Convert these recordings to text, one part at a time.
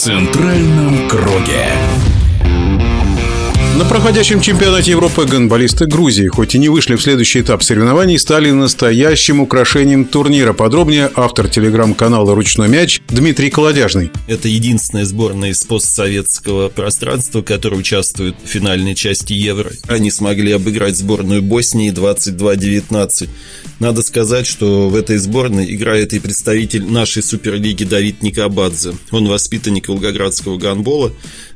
центральном круге. Проходящем чемпионате Европы гонболисты Грузии, хоть и не вышли в следующий этап соревнований, стали настоящим украшением турнира. Подробнее автор телеграм-канала «Ручной мяч» Дмитрий Колодяжный. Это единственная сборная из постсоветского пространства, которая участвует в финальной части Евро. Они смогли обыграть сборную Боснии 22-19. Надо сказать, что в этой сборной играет и представитель нашей суперлиги Давид Никабадзе. Он воспитанник волгоградского гандбола,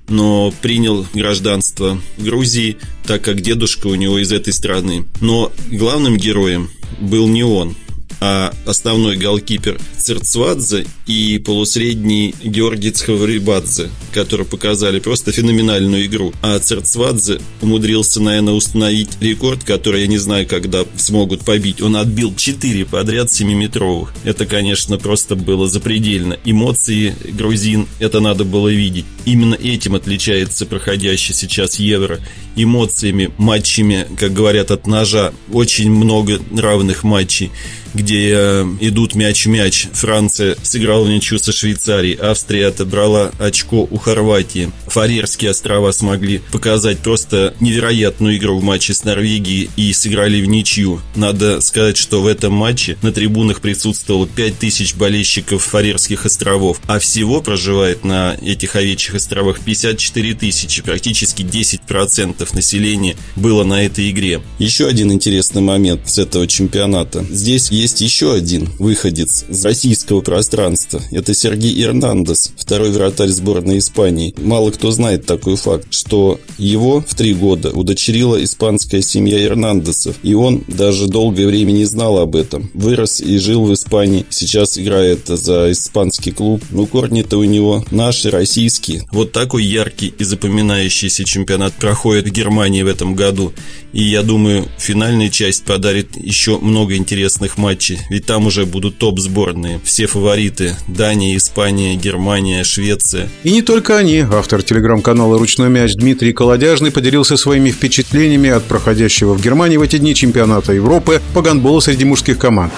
но принял гражданство Грузии, так как дедушка у него из этой страны. Но главным героем был не он, а основной голкипер Церцвадзе и полусредний Георгий Цхаврибадзе, которые показали просто феноменальную игру. А Церцвадзе умудрился, наверное, установить рекорд, который я не знаю, когда смогут побить. Он отбил 4 подряд 7-метровых. Это, конечно, просто было запредельно. Эмоции грузин, это надо было видеть. Именно этим отличается проходящий сейчас Евро. Эмоциями, матчами, как говорят, от ножа. Очень много равных матчей где э, идут мяч-мяч. Франция сыграла ничью со Швейцарией, Австрия отобрала очко у Хорватии. Фарерские острова смогли показать просто невероятную игру в матче с Норвегией и сыграли в ничью. Надо сказать, что в этом матче на трибунах присутствовало 5000 болельщиков Фарерских островов, а всего проживает на этих овечьих островах 54 тысячи, практически 10% населения было на этой игре. Еще один интересный момент с этого чемпионата. Здесь есть есть еще один выходец из российского пространства. Это Сергей Эрнандес, второй вратарь сборной Испании. Мало кто знает такой факт, что его в три года удочерила испанская семья Эрнандесов. И он даже долгое время не знал об этом. Вырос и жил в Испании. Сейчас играет за испанский клуб. Но корни-то у него наши, российские. Вот такой яркий и запоминающийся чемпионат проходит в Германии в этом году. И я думаю, финальная часть подарит еще много интересных матчей матчи, ведь там уже будут топ-сборные. Все фавориты – Дания, Испания, Германия, Швеция. И не только они. Автор телеграм-канала «Ручной мяч» Дмитрий Колодяжный поделился своими впечатлениями от проходящего в Германии в эти дни чемпионата Европы по гандболу среди мужских команд.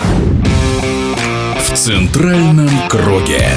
В центральном круге.